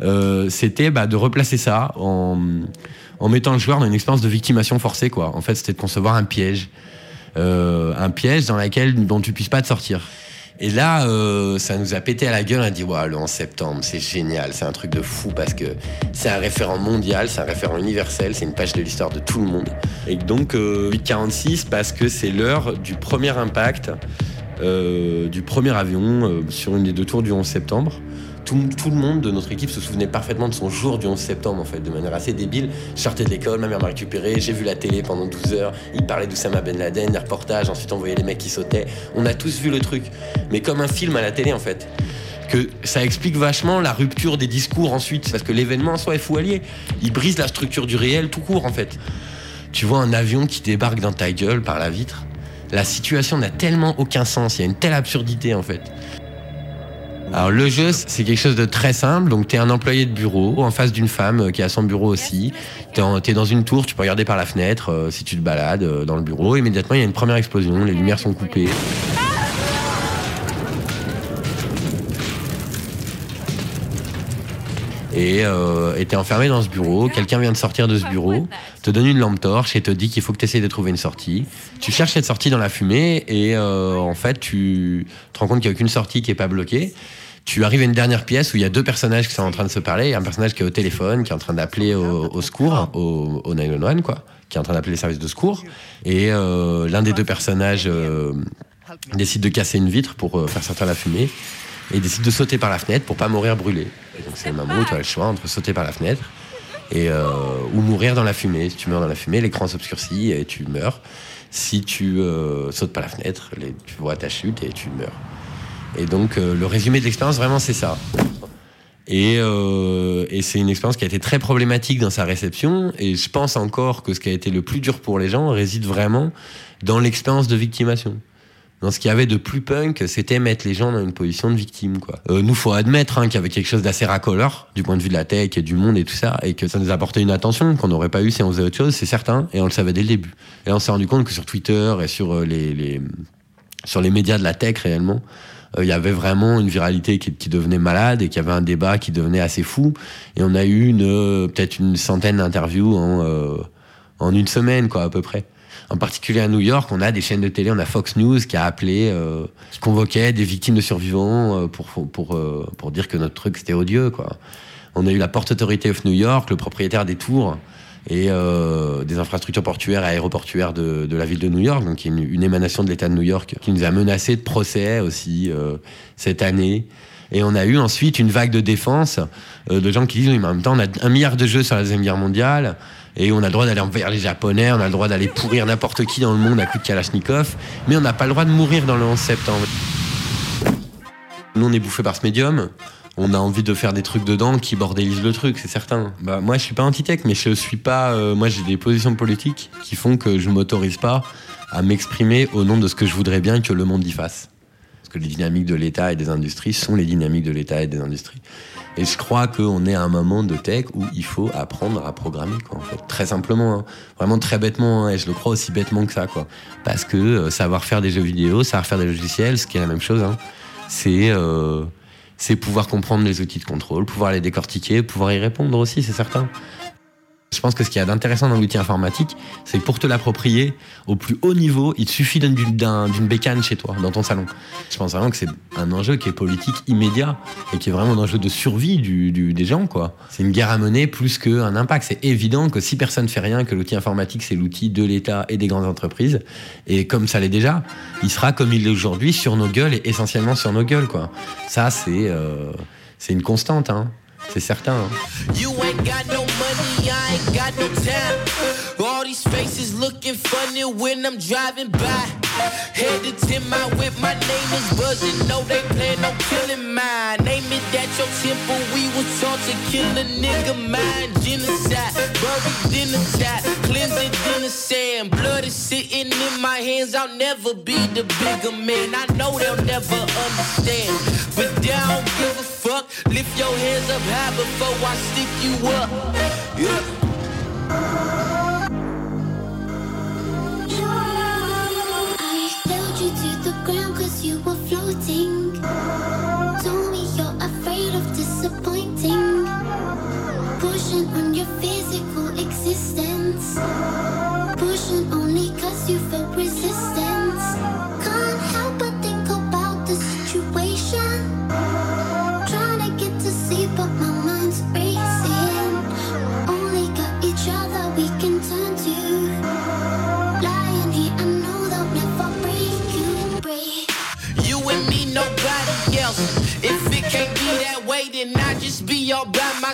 Euh, c'était bah, de replacer ça en, en mettant le joueur dans une expérience de victimation forcée. Quoi. En fait, c'était de concevoir un piège. Euh, un piège dans lequel dont tu puisses pas te sortir. Et là, euh, ça nous a pété à la gueule. On a dit, ouais, le 11 septembre, c'est génial, c'est un truc de fou parce que c'est un référent mondial, c'est un référent universel, c'est une page de l'histoire de tout le monde. Et donc, euh, 846 parce que c'est l'heure du premier impact euh, du premier avion sur une des deux tours du 11 septembre. Tout, le monde de notre équipe se souvenait parfaitement de son jour du 11 septembre, en fait, de manière assez débile. Je sortais de l'école, ma mère m'a récupéré, j'ai vu la télé pendant 12 heures, il parlait d'Oussama Ben Laden, des reportages, ensuite on voyait les mecs qui sautaient. On a tous vu le truc, mais comme un film à la télé, en fait. Que ça explique vachement la rupture des discours ensuite, parce que l'événement en soi est fou allié. Il brise la structure du réel tout court, en fait. Tu vois un avion qui débarque dans ta gueule par la vitre. La situation n'a tellement aucun sens, il y a une telle absurdité, en fait. Alors le jeu, c'est quelque chose de très simple. Donc tu es un employé de bureau en face d'une femme euh, qui a son bureau aussi. Tu es, dans une tour, tu peux regarder par la fenêtre euh, si tu te balades euh, dans le bureau. Immédiatement, il y a une première explosion, les lumières sont coupées. Et euh, t'es enfermé dans ce bureau, quelqu'un vient de sortir de ce bureau, te donne une lampe torche et te dit qu'il faut que tu essayes de trouver une sortie. Tu cherches cette sortie dans la fumée et euh, en fait tu te rends compte qu'il n'y a aucune sortie qui est pas bloquée. Tu arrives à une dernière pièce où il y a deux personnages qui sont en train de se parler. Il y a un personnage qui est au téléphone, qui est en train d'appeler au, au secours, au, au 911, quoi, qui est en train d'appeler les services de secours. Et euh, l'un des deux personnages euh, décide de casser une vitre pour euh, faire sortir la fumée et décide de sauter par la fenêtre pour pas mourir brûlé. Donc c'est le moment où tu as le choix entre sauter par la fenêtre et euh, ou mourir dans la fumée. Si tu meurs dans la fumée, l'écran s'obscurcit et tu meurs. Si tu euh, sautes par la fenêtre, les- tu vois ta chute et tu meurs. Et donc euh, le résumé de l'expérience vraiment c'est ça. Et, euh, et c'est une expérience qui a été très problématique dans sa réception. Et je pense encore que ce qui a été le plus dur pour les gens réside vraiment dans l'expérience de victimation. Dans ce qu'il y avait de plus punk, c'était mettre les gens dans une position de victime. Quoi. Euh, nous, faut admettre hein, qu'il y avait quelque chose d'assez racoleur du point de vue de la tech et du monde et tout ça, et que ça nous apportait une attention qu'on n'aurait pas eu si on faisait autre chose, c'est certain, et on le savait dès le début. Et on s'est rendu compte que sur Twitter et sur euh, les, sur les médias de la tech réellement, euh, il y avait vraiment une viralité qui, devenait malade et qu'il y avait un débat qui devenait assez fou. Et on a eu une, euh, peut-être une centaine d'interviews en, en une semaine, quoi, à peu près. En particulier à New York, on a des chaînes de télé, on a Fox News qui a appelé, euh, qui convoquait des victimes de survivants euh, pour, pour, euh, pour dire que notre truc c'était odieux, quoi. On a eu la Port Authority of New York, le propriétaire des tours et des infrastructures portuaires et aéroportuaires de, de la ville de New York, donc une, une émanation de l'État de New York, qui nous a menacé de procès aussi cette année. Et on a eu ensuite une vague de défense de gens qui disent mais en même temps, on a un milliard de jeux sur la Deuxième Guerre mondiale et on a le droit d'aller envers les Japonais, on a le droit d'aller pourrir n'importe qui dans le monde à coup de Kalachnikov, mais on n'a pas le droit de mourir dans le 11 septembre. Nous, on est bouffé par ce médium. On a envie de faire des trucs dedans qui bordélisent le truc, c'est certain. Bah, moi, je suis pas anti-tech, mais je suis pas. euh, moi, j'ai des positions politiques qui font que je m'autorise pas à m'exprimer au nom de ce que je voudrais bien que le monde y fasse. Que les dynamiques de l'État et des industries sont les dynamiques de l'État et des industries. Et je crois qu'on est à un moment de tech où il faut apprendre à programmer, quoi, en fait. Très simplement, hein. vraiment très bêtement, hein, et je le crois aussi bêtement que ça, quoi. Parce que euh, savoir faire des jeux vidéo, savoir faire des logiciels, ce qui est la même chose, hein, c'est euh, pouvoir comprendre les outils de contrôle, pouvoir les décortiquer, pouvoir y répondre aussi, c'est certain. Je pense que ce qu'il y a d'intéressant dans l'outil informatique, c'est que pour te l'approprier au plus haut niveau, il te suffit d'une d'un- d'une bécane chez toi, dans ton salon. Je pense vraiment que c'est un enjeu qui est politique immédiat et qui est vraiment un enjeu de survie du, des gens. quoi. C'est une guerre à mener plus qu'un impact. C'est évident que si personne ne fait rien, que l'outil informatique, c'est l'outil de l'État et des grandes entreprises, et comme ça l'est déjà, il sera comme il est aujourd'hui sur nos gueules et essentiellement sur nos gueules. quoi. Ça, c'est euh, une constante, hein. C'est certain. hein. You ain't got no money, I ain't got no time. All these faces looking funny when I'm driving by. Headed to my whip, my name is buzzing. No, they plan on killing mine. Name it at your temple, we was taught to kill a nigga mind. Genocide, buried cleanse it the sand. Blood is sitting in my hands, I'll never be the bigger man. I know they'll never understand, but they don't give a fuck. Lift your hands up high before I stick you up. Yeah. I held you to the ground cause you were floating. Told me you're afraid of disappointing. Pushing on your physical existence.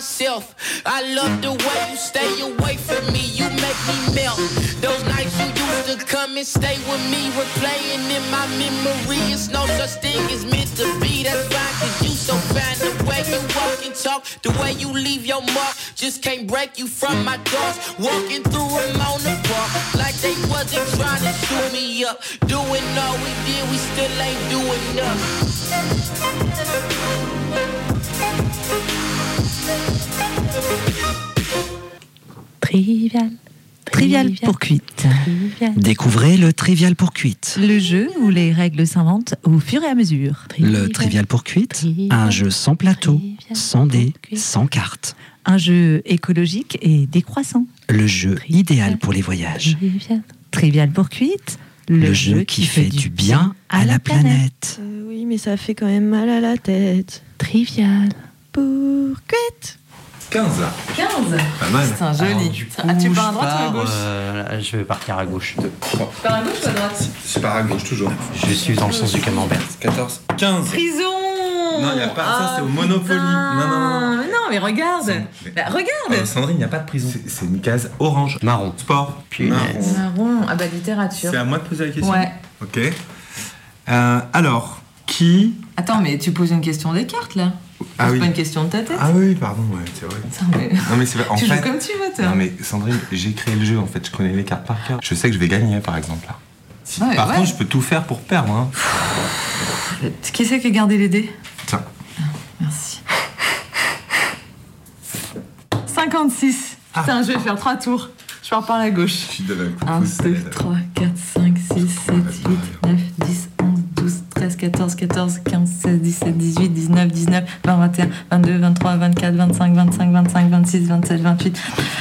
Myself. I love the way you stay away from me, you make me melt. Those nights you used to come and stay with me, replaying in my memory. It's no such thing as meant to be. That's fine, cause you so fine. The way you walk and talk, the way you leave your mark, just can't break you from my thoughts. Walking through them on the like they wasn't trying to shoot me up. Doing all we did, we still ain't doing enough. Trivial. Trivial pour cuite. Découvrez le Trivial pour cuite. Le jeu où les règles s'inventent au fur et à mesure. Le Trivial pour cuite, un jeu sans plateau, sans dés, sans cartes. Un jeu écologique et décroissant. Le jeu idéal pour les voyages. Trivial. Trivial pour cuite. Le, jeu qui fait du bien à la planète. Euh, oui, mais ça fait quand même mal à la tête. Trivial. Pour quête 15 là. 15 Pas mal. Putain, joli. Ah, tu pars à droite ou à gauche euh, Je vais partir à gauche. Tu pars à gauche ou à droite Je pars à gauche toujours. Je suis dans le sens du camembert. 14. 15. Prison Non, y a pas ça, c'est au Monopoly. Non, non, non. Mais non, mais regarde Bah, Regarde Euh, Sandrine, il n'y a pas de prison. C'est- C'est une case orange. Marron. Sport. Marron. Marron, ah bah littérature. C'est à moi de poser la question Ouais. Ok. Euh, alors, qui. Attends, mais tu poses une question des cartes là Ah C'est oui. pas une question de ta tête Ah oui, pardon, ouais, c'est vrai. Mais- [laughs] Non, mais c'est vrai. En Tu fait, joues comme tu veux, toi. Non, mais Sandrine, j'ai créé le jeu en fait. Je connais les cartes par cœur. Je sais que je vais gagner par exemple là. Si- Ouais, par ouais. contre, je peux tout faire pour perdre. Hein. Qui c'est qui a gardé les dés Tiens. Merci. 56. Putain, je vais faire 3 tours. Je pars par la gauche. Je donne un 1, 2, 3, 4, 5, 6, 7, 8, 9, 10, 11, 12, 13, 14, 14, 15, 16, 17, 18, 19, 19, 20, 21, 22, 23, 24, 25, 25, 25, 26, 27, 28,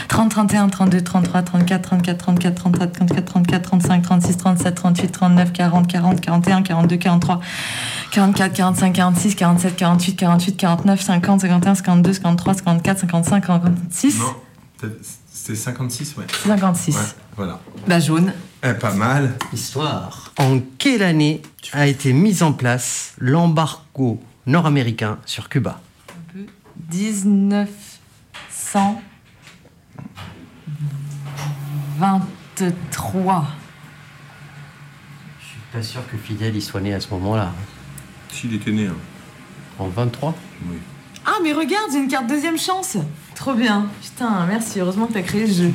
30, 31, 32, 33, 34, 34, 34, 33, 34, 34, 35, 36, 37, 38, 39, 40, 40, 41, 42, 43, 44, 45, 46, 47, 48, 48, 49, 50, 51, 52, 53, 54, 55, 56. Non, c'est 56, ouais. 56. Ouais, voilà. Bah jaune. Eh, pas mal. Histoire. En quelle année a été mis en place l'embargo nord-américain sur Cuba? 1923. Je suis pas sûr que Fidel y soit né à ce moment-là. S'il était né. hein. En 23 Oui. Ah, mais regarde, j'ai une carte deuxième chance. Trop bien. Putain, merci. Heureusement que t'as créé le jeu.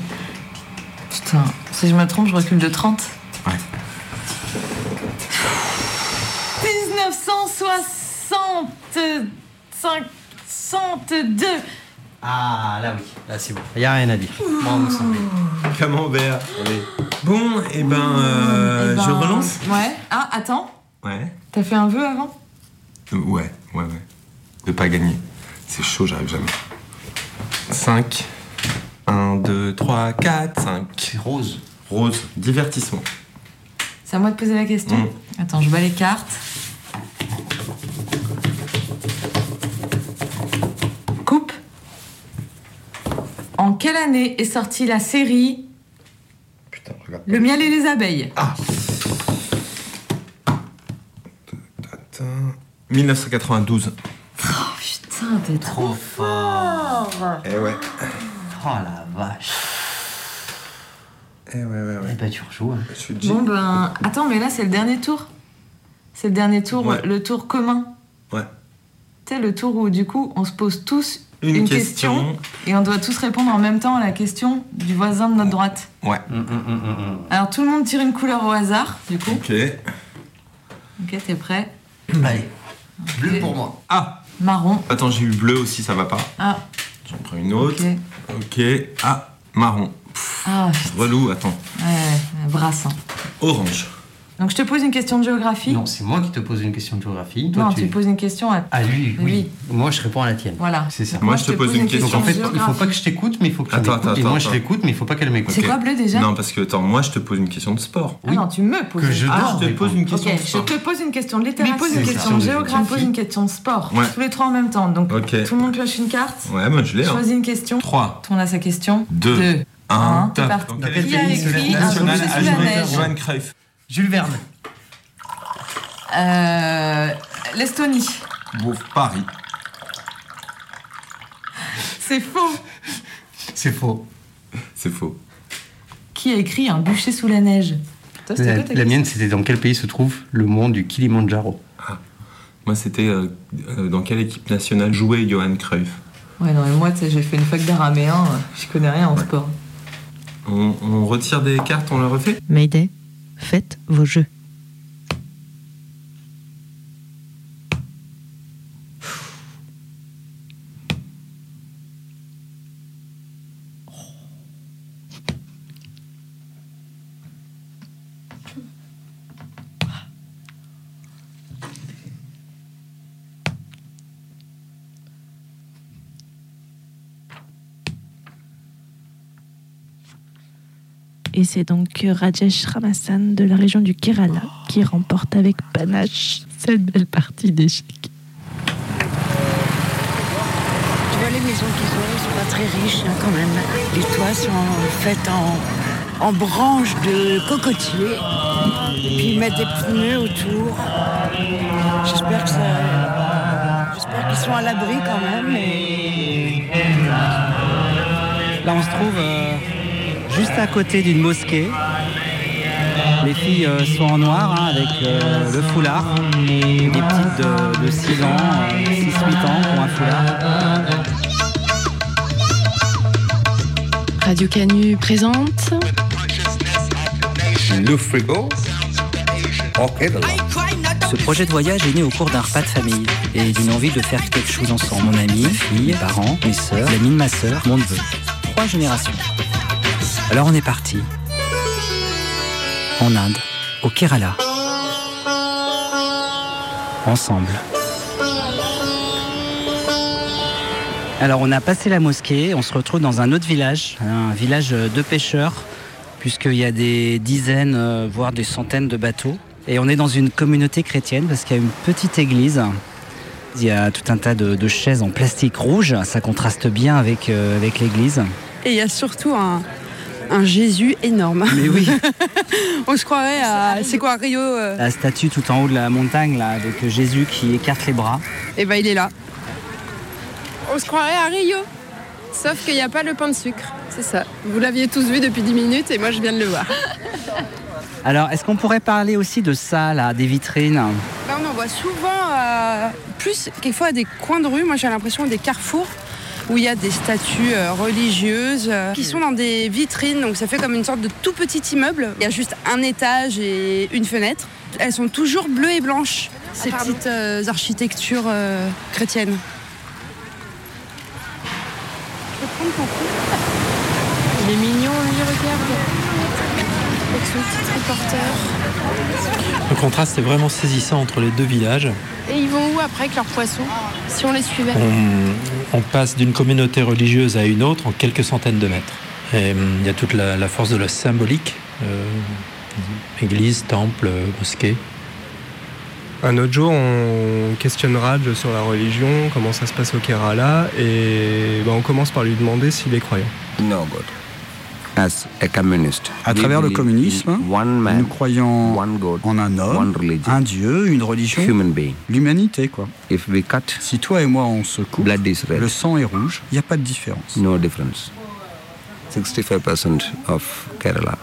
Putain, si je me trompe, je recule de 30. Ouais. 1962. Ah, là oui. Là, c'est bon. Il n'y a rien à dire. Bravo, Sandrine. Camembert. Bon, et ben, euh, Eh ben, je relance. Ouais. Ah, attends. Ouais. T'as fait un vœu avant? Euh, Ouais, ouais, ouais. De pas gagner. C'est chaud, j'arrive jamais. 5. 1, 2, 3, 4, 5. Rose. Rose. Divertissement. C'est à moi de poser la question Mm. Attends, je bats les cartes. Coupe. En quelle année est sortie la série Le miel et les abeilles? Attends. 1992. Putain, t'es trop fort Eh ouais. Oh la vache. Eh ouais, ouais, ouais. Eh ben, tu rejoues. hein. Je suis Bon ben, attends, mais là c'est le dernier tour. C'est le dernier tour, Ouais. le tour commun. Ouais. Tu sais, le tour où du coup on se pose tous Une une, question. question. et on doit tous répondre en même temps à la question du voisin de notre droite. Ouais. Alors tout le monde tire une couleur au hasard, du coup. Ok. Ok, t'es prêt Allez. Bleu pour moi. Ah Marron. Attends, j'ai eu bleu aussi, ça va pas. Ah, J'en prends une autre. Ok. Ok. Ah, marron. ah Relou, attends. ouais, hein. Orange. Donc je te pose une question de géographie. Non, c'est moi qui te pose une question de géographie. Toi, Non, tu... tu poses une question à. À lui, oui. Lui. Moi, je réponds à la tienne. Voilà. C'est ça. Moi, je te pose une question. Donc en fait, il faut pas que je t'écoute, mais il faut que tu Attends, m'écoutes. attends, Et moi, attends, je l'écoute, mais il faut pas qu'elle m'écoute. C'est quoi bleu déjà Non, parce que attends, moi je te pose une question de sport. Ah non, tu me poses. Que je Ah, dois je te pose une question de je sport. te pose une question de littérature. pose une question de géographie. pose une question de sport. Ouais. Tous les trois en même temps. Donc Ok. tout le monde pioche une carte. Ouais, moi je l'ai. Hein. Choisis une question. 3, Tout le monde a sa question. 2, Deux. 1, Un, top. c'est parti. Dans Qui a écrit Un national à sous la Johan- neige Johan Cruyff? Jules Verne. Euh, L'Estonie. Bon, Paris. C'est faux. C'est faux. C'est faux. Qui a écrit Un bûcher sous la neige Toi, c'était La, quoi mienne, c'était dans quel pays se trouve le mont du Kilimandjaro Moi c'était euh, euh, dans quelle équipe nationale jouait Johan Cruyff Ouais, non, mais moi, tu sais, j'ai fait une fac d'araméen. Je connais rien en sport. on, on retire des cartes, on le refait? Mayday, faites vos jeux. Et c'est donc Rajesh Ramasan de la région du Kerala qui remporte avec panache cette belle partie d'échecs. Tu vois les maisons qu'ils ont, ils sont pas très riches hein, quand même. Les toits sont faits en, en branches de cocotier. Et puis ils mettent des pneus autour. J'espère que ça. J'espère qu'ils sont à l'abri quand même. et- Là, on se trouve euh, juste à côté d'une mosquée. Les filles euh, sont en noir hein, avec euh, le foulard. Des petites de, de 6 ans, 6-8 ans qui ont un foulard. Radio Canu présente Le frigo. Ce projet de voyage est né au cours d'un repas de famille et d'une envie de faire quelque chose ensemble. Mon ami, mes parents, mes sœurs, l'ami de ma sœur, mon neveu. Trois générations. Alors on est parti. En Inde, au Kerala. Ensemble. Alors on a passé la mosquée, on se retrouve dans un autre village, un village de pêcheurs, puisqu'il y a des dizaines, euh, voire des centaines de bateaux. Et on est dans une communauté chrétienne parce qu'il y a une petite église. Il y a tout un tas de, chaises en plastique rouge, ça contraste bien avec, euh, avec l'église. Et il y a surtout un, un Jésus énorme. Mais oui. [laughs] On se croirait à. C'est quoi, Rio euh, La statue tout en haut de la montagne, là, avec Jésus qui écarte les bras. Eh ben, il est là. On se croirait à Rio. Sauf qu'il n'y a pas le pain de sucre. C'est ça. Vous l'aviez tous vu depuis 10 minutes et moi je viens de le voir. [laughs] Alors, est-ce qu'on pourrait parler aussi de ça, là, des vitrines? Là, on en voit souvent, euh, plus quelquefois à des coins de rue, moi j'ai l'impression des carrefours où il y a des statues euh, religieuses euh, qui sont dans des vitrines, donc ça fait comme une sorte de tout petit immeuble. Il y a juste un étage et une fenêtre. Elles sont toujours bleues et blanches, ces petites euh, architectures euh, chrétiennes. Je peux prendre ton coup Il est mignon, lui, regarde. Avec son petit triporteur. Le contraste est vraiment saisissant entre les deux villages. Et ils vont où après avec leurs poissons Si on les suivait? On, on passe d'une communauté religieuse à une autre en quelques centaines de mètres. Et, hum, il y a toute la, la force de la symbolique. euh, église, temple, mosquée. Un autre jour, on questionne Raj sur la religion, comment ça se passe au Kerala, et ben, on commence par lui demander s'il est croyant. No good. As a communist, À travers le communisme, in one man, nous croyons God, en un homme, religion, un Dieu, une religion, l'humanité quoi. If we cut, Si toi et moi on se coupe, le sang est rouge, il n'y a pas de différence. No difference. 65% of Kerala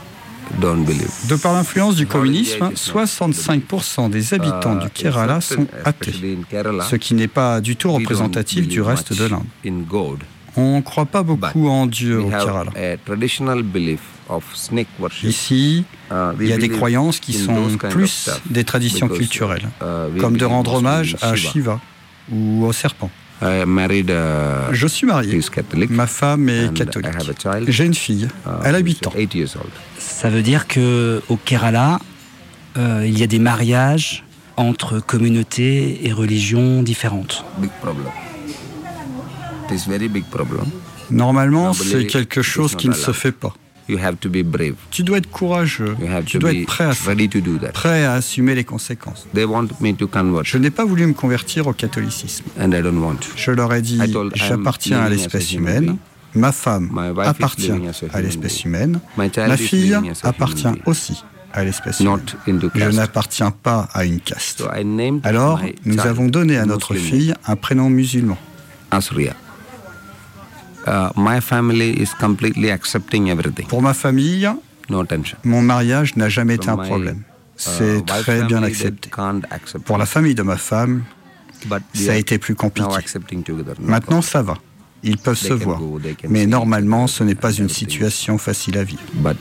don't believe. De par l'influence du communisme, 65% des habitants du Kerala sont athées, ce qui n'est pas du tout représentatif du reste de l'Inde. On ne croit pas beaucoup en Dieu au Kerala. Ici, Uh, il y a des croyances qui sont plus des traditions because, culturelles, uh, we comme de rendre hommage à Shiva. Ou au serpent. I married a Je suis marié. Ma femme est catholique. I have a child, J'ai une fille. uh, Elle a who's 8 ans. eight years old. Ça veut dire que au Kerala, euh, il y a des mariages entre communautés et religions différentes. Big problem. It is very big problem. Normalement, c'est quelque chose qui ne se fait pas. You have to be brave. Tu dois être courageux. You have Tu to dois be être prêt à, ça, ready to do that. prêt à assumer les conséquences. They want me to convert, Je n'ai pas voulu me convertir au catholicisme. and I don't want. Je leur ai dit, j'appartiens à l'espèce humaine. Ma femme appartient à l'espèce humaine. Ma fille appartient aussi à l'espèce humaine. Je n'appartiens pas à une caste. Alors, nous avons donné à notre fille un prénom musulman. Asriya. Uh, my family is completely accepting everything. Pour ma famille, No tension. mon mariage n'a jamais été un problème. uh, C'est très bien accepté. Pour la famille de ma femme, ça a été plus compliqué. accepting together. No Maintenant, ça va. Ils peuvent se voir. Mais normalement, ce n'est pas une situation facile à vivre. But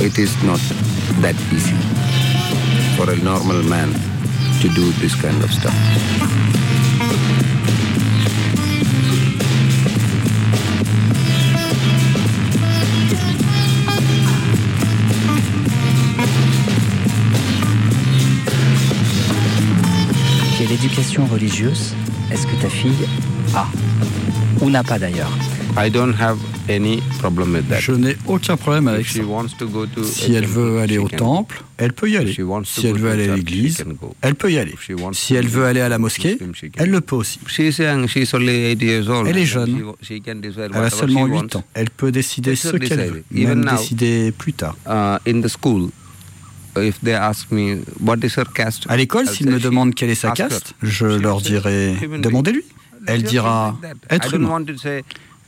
it is not that easy for a normal man to do this kind of stuff. Quelle éducation religieuse est-ce que ta fille a Ou n'a pas d'ailleurs I don't have any problem with that. Je n'ai aucun problème avec If ça. she wants to go to Si elle veut temple, aller she au can temple, elle peut y aller. Si elle veut aller à l'église, elle peut y aller. Si elle veut aller à la mosquée, elle le peut aussi. She's young, she's only eight years old. Elle est jeune. she- she can decide Elle a seulement she 8 wants. ans. Elle peut décider ce qu'elle decide. veut, Even même now, décider plus tard. À l'école, s'ils me demandent quelle est sa caste, je leur dirai demandez-lui. Elle dira être humain.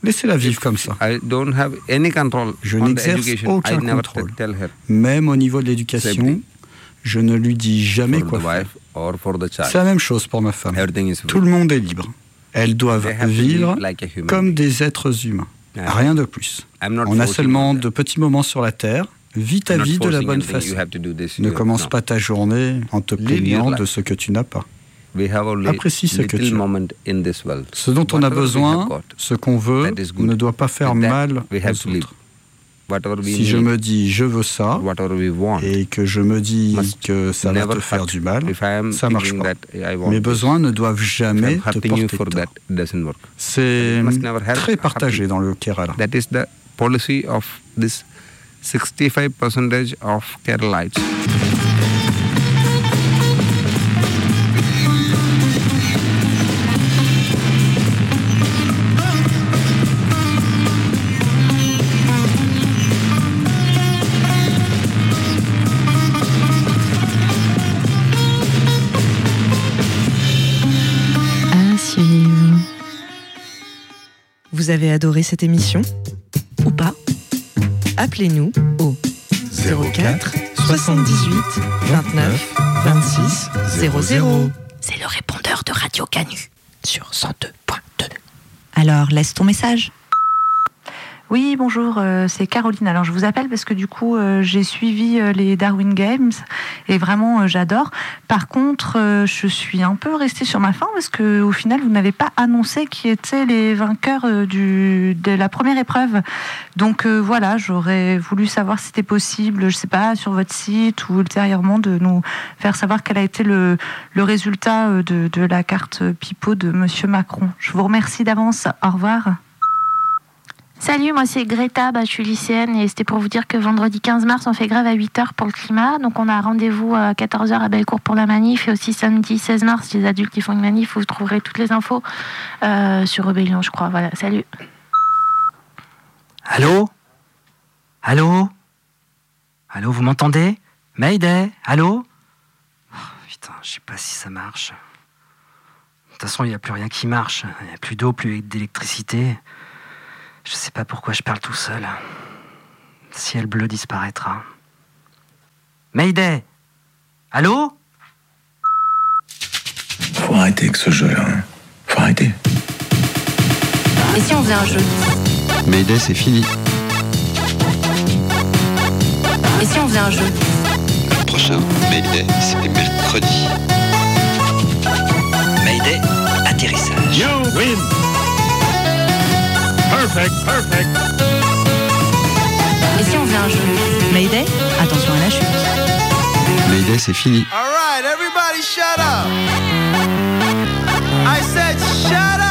Laissez-la vivre comme ça. I don't have any control Je n'exerce aucun contrôle. tell her Même au niveau de l'éducation, je ne lui dis jamais quoi faire. wife or for the child. C'est la même chose pour ma femme. Everything is Tout le monde est libre. Elles doivent vivre comme des êtres humains. Rien de plus. On a seulement de petits moments sur la terre. Vis ta vie de la bonne façon. Ne commence pas ta journée en te plaignant de ce que tu n'as pas. We have only Apprécie ce que tu as. Ce dont on a besoin, ce qu'on veut, ne doit pas faire mal aux autres. Whatever we Si je me dis je veux ça et que je me dis que ça va te faire du mal, ça marche thinking pas. that I want Mes besoins ne doivent jamais te porter tort. C'est très partagé dans le Kerala. 65 percentage of Keralites. À suivre. Vous avez adoré cette émission? Ou pas? Appelez-nous au 04 78 29 26 00. C'est le répondeur de Radio Canu sur 102.2. Alors laisse ton message. Oui, bonjour, euh, c'est Caroline. Alors je vous appelle parce que du coup euh, j'ai suivi euh, les Darwin Games et vraiment j'adore. Par contre, je suis un peu restée sur ma faim parce que au final vous n'avez pas annoncé qui étaient les vainqueurs de la première épreuve. Donc voilà, j'aurais voulu savoir si c'était possible, je sais pas, sur votre site ou ultérieurement de nous faire savoir quel a été le, résultat de, de la carte Pipo de Monsieur Macron. Je vous remercie d'avance. Au revoir. Salut, moi c'est Greta, bah, je suis lycéenne et c'était pour vous dire que vendredi 15 mars on fait grève à 8h pour le climat. Donc on a rendez-vous à 14h à Bellecour pour la manif et aussi samedi 16 mars les adultes qui font une manif. Vous trouverez toutes les infos euh, sur Rebellion je crois. Voilà, salut. Allô? Allô? Allô, vous m'entendez? Mayday Allô? Oh, Putain, je sais pas si ça marche. De toute façon, il n'y a plus rien qui marche. Il n'y a plus d'eau, plus d'électricité. Je sais pas pourquoi je parle tout seul. Le ciel bleu disparaîtra. Mayday Allô? Faut arrêter avec ce jeu-là. hein. Faut arrêter. Et si on faisait un jeu? Mayday, c'est fini. Et si on faisait un jeu? Prochain Mayday, c'est mercredi. Mayday, atterrissage. You win. Perfect, perfect. Et si on faisait un jeu Mayday, attention à la chute. Mayday, c'est fini. All right, everybody shut up. I said shut up.